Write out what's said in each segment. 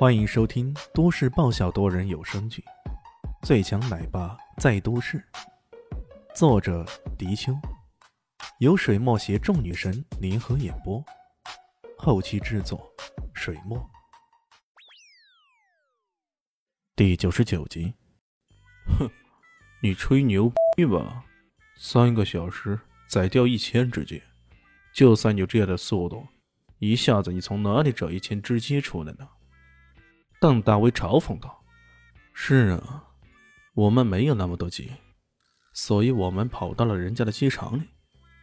欢迎收听都市爆笑多人有声剧《最强奶爸在都市》，作者：迪秋，由水墨携众女神联合演播，后期制作：水墨。第九十九集。哼，你吹牛逼吧？三个小时宰掉一千只鸡，就算有这样的速度，一下子你从哪里找一千只鸡出来呢？邓大威嘲讽道：“是啊，我们没有那么多鸡，所以我们跑到了人家的鸡场里，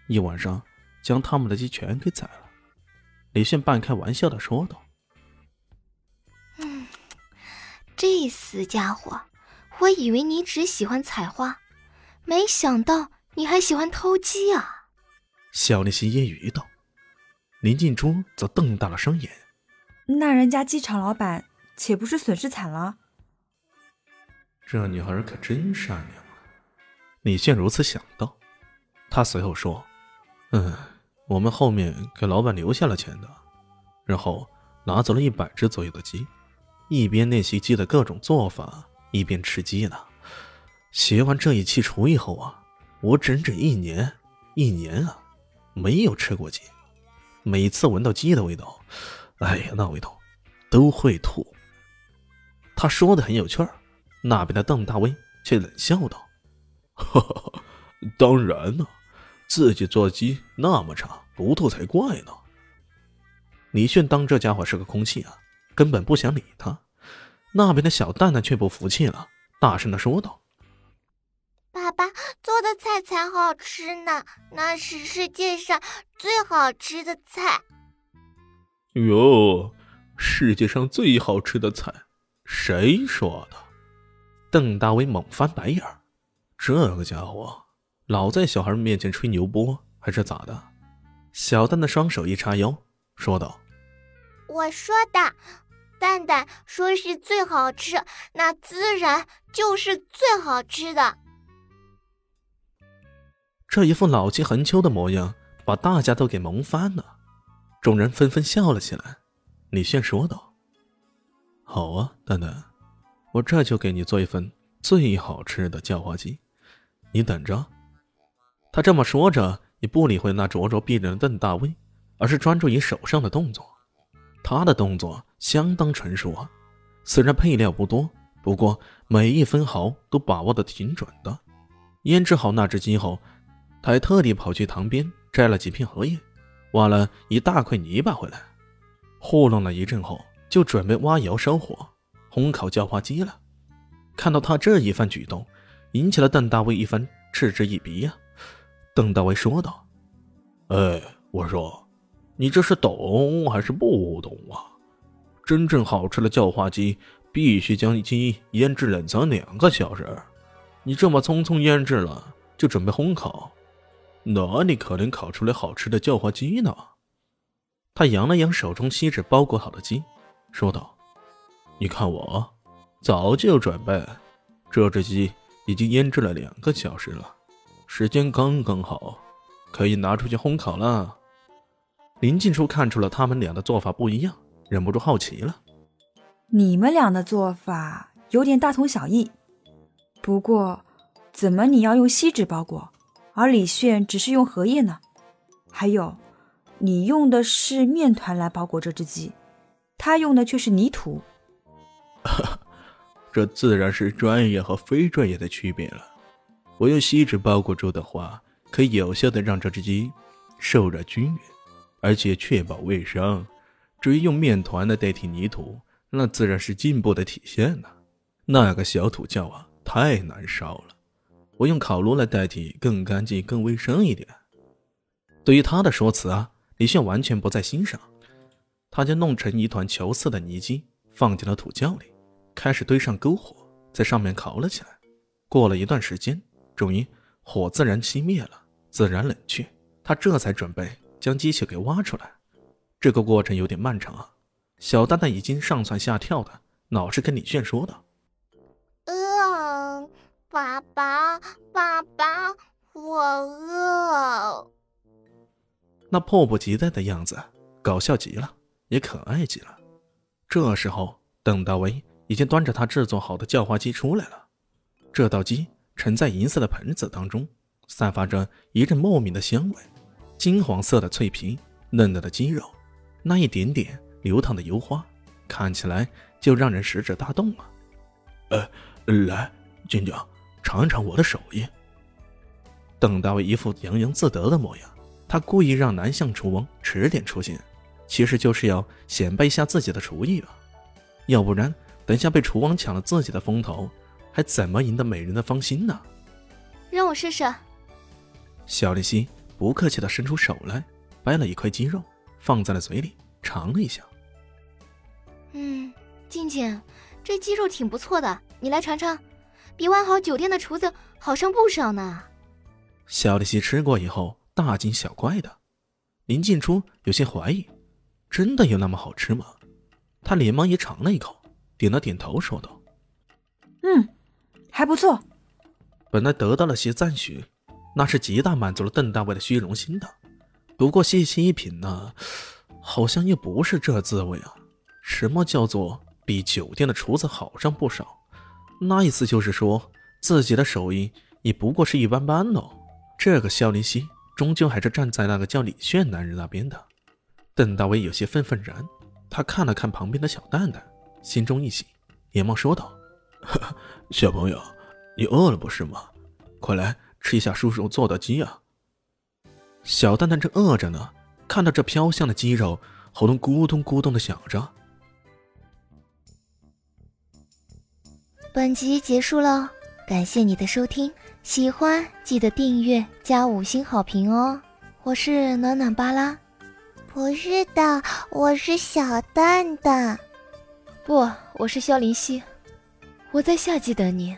一晚上将他们的鸡全给宰了。”李炫半开玩笑的说道：“嗯，这死家伙，我以为你只喜欢采花，没想到你还喜欢偷鸡啊！”小丽心揶揄道。林静初则瞪大了双眼：“那人家鸡场老板……”岂不是损失惨了？这女孩可真善良啊！李炫如此想到。他随后说：“嗯，我们后面给老板留下了钱的，然后拿走了一百只左右的鸡，一边练习鸡的各种做法，一边吃鸡呢。学完这一期厨艺后啊，我整整一年，一年啊，没有吃过鸡。每次闻到鸡的味道，哎呀，那味道都会吐。”他说的很有趣儿，那边的邓大威却冷笑道：“哈哈，当然了，自己做鸡那么差，骨头才怪呢。”李炫当这家伙是个空气啊，根本不想理他。那边的小蛋蛋却不服气了，大声的说道：“爸爸做的菜才好吃呢，那是世界上最好吃的菜。”哟，世界上最好吃的菜。谁说的？邓大威猛翻白眼儿，这个家伙老在小孩面前吹牛波，还是咋的？小蛋的双手一叉腰，说道：“我说的，蛋蛋说是最好吃，那自然就是最好吃的。”这一副老气横秋的模样，把大家都给萌翻了。众人纷纷笑了起来。李炫说道。好啊，蛋蛋，我这就给你做一份最好吃的叫花鸡，你等着。他这么说着，也不理会那灼灼逼人的邓大威，而是专注于手上的动作。他的动作相当纯熟啊，虽然配料不多，不过每一分毫都把握的挺准的。腌制好那只鸡后，他还特地跑去塘边摘了几片荷叶，挖了一大块泥巴回来，糊弄了一阵后。就准备挖窑烧火，烘烤叫花鸡了。看到他这一番举动，引起了邓大卫一番嗤之以鼻呀。邓大卫说道：“哎，我说，你这是懂还是不懂啊？真正好吃的叫花鸡，必须将鸡腌制冷藏两个小时。你这么匆匆腌制了，就准备烘烤，哪里可能烤出来好吃的叫花鸡呢？”他扬了扬手中锡纸包裹好的鸡。说道：“你看我，早就有准备，这只鸡已经腌制了两个小时了，时间刚刚好，可以拿出去烘烤了。”林静初看出了他们俩的做法不一样，忍不住好奇了：“你们俩的做法有点大同小异，不过，怎么你要用锡纸包裹，而李炫只是用荷叶呢？还有，你用的是面团来包裹这只鸡。”他用的却是泥土，这自然是专业和非专业的区别了。我用锡纸包裹住的话，可以有效的让这只鸡受热均匀，而且确保卫生。至于用面团来代替泥土，那自然是进步的体现呢。那个小土窖啊，太难烧了。我用烤炉来代替，更干净、更卫生一点。对于他的说辞啊，李炫完全不在心上。他将弄成一团球似的泥鸡放进了土窖里，开始堆上篝火，在上面烤了起来。过了一段时间，终于火自然熄灭了，自然冷却。他这才准备将机器给挖出来。这个过程有点漫长啊。小蛋蛋已经上蹿下跳的，老是跟李炫说道：“嗯，爸爸，爸爸，我饿。”那迫不及待的样子，搞笑极了。也可爱极了。这时候，邓大为已经端着他制作好的叫花鸡出来了。这道鸡盛在银色的盆子当中，散发着一阵莫名的香味。金黄色的脆皮，嫩嫩的鸡肉，那一点点流淌的油花，看起来就让人食指大动啊！呃，来，金娘，尝一尝我的手艺。邓大为一副洋洋自得的模样，他故意让南向厨王迟点出现，其实就是要显摆一下自己的厨艺啊！要不然，等下被厨王抢了自己的风头，还怎么赢得美人的芳心呢？让我试试。小丽西不客气的伸出手来，掰了一块鸡肉，放在了嘴里尝了一下。嗯，静静，这鸡肉挺不错的，你来尝尝，比万豪酒店的厨子好上不少呢。小丽西吃过以后大惊小怪的，林静初有些怀疑，真的有那么好吃吗？他连忙也尝了一口，点了点头，说道：“嗯，还不错。”本来得到了些赞许，那是极大满足了邓大卫的虚荣心的。不过细细一品呢，好像又不是这滋味啊！什么叫做比酒店的厨子好上不少？那意思就是说自己的手艺也不过是一般般喽。这个肖林熙终究还是站在那个叫李炫男人那边的。邓大为有些愤愤然，他看了看旁边的小蛋蛋，心中一喜，连忙说道：“小朋友，你饿了不是吗？快来吃一下叔叔做的鸡啊！”小蛋蛋正饿着呢，看到这飘香的鸡肉，喉咙咕咚咕咚的响着。本集结束了，感谢你的收听。喜欢记得订阅加五星好评哦！我是暖暖巴拉，不是的，我是小蛋蛋，不，我是萧林希，我在夏季等你。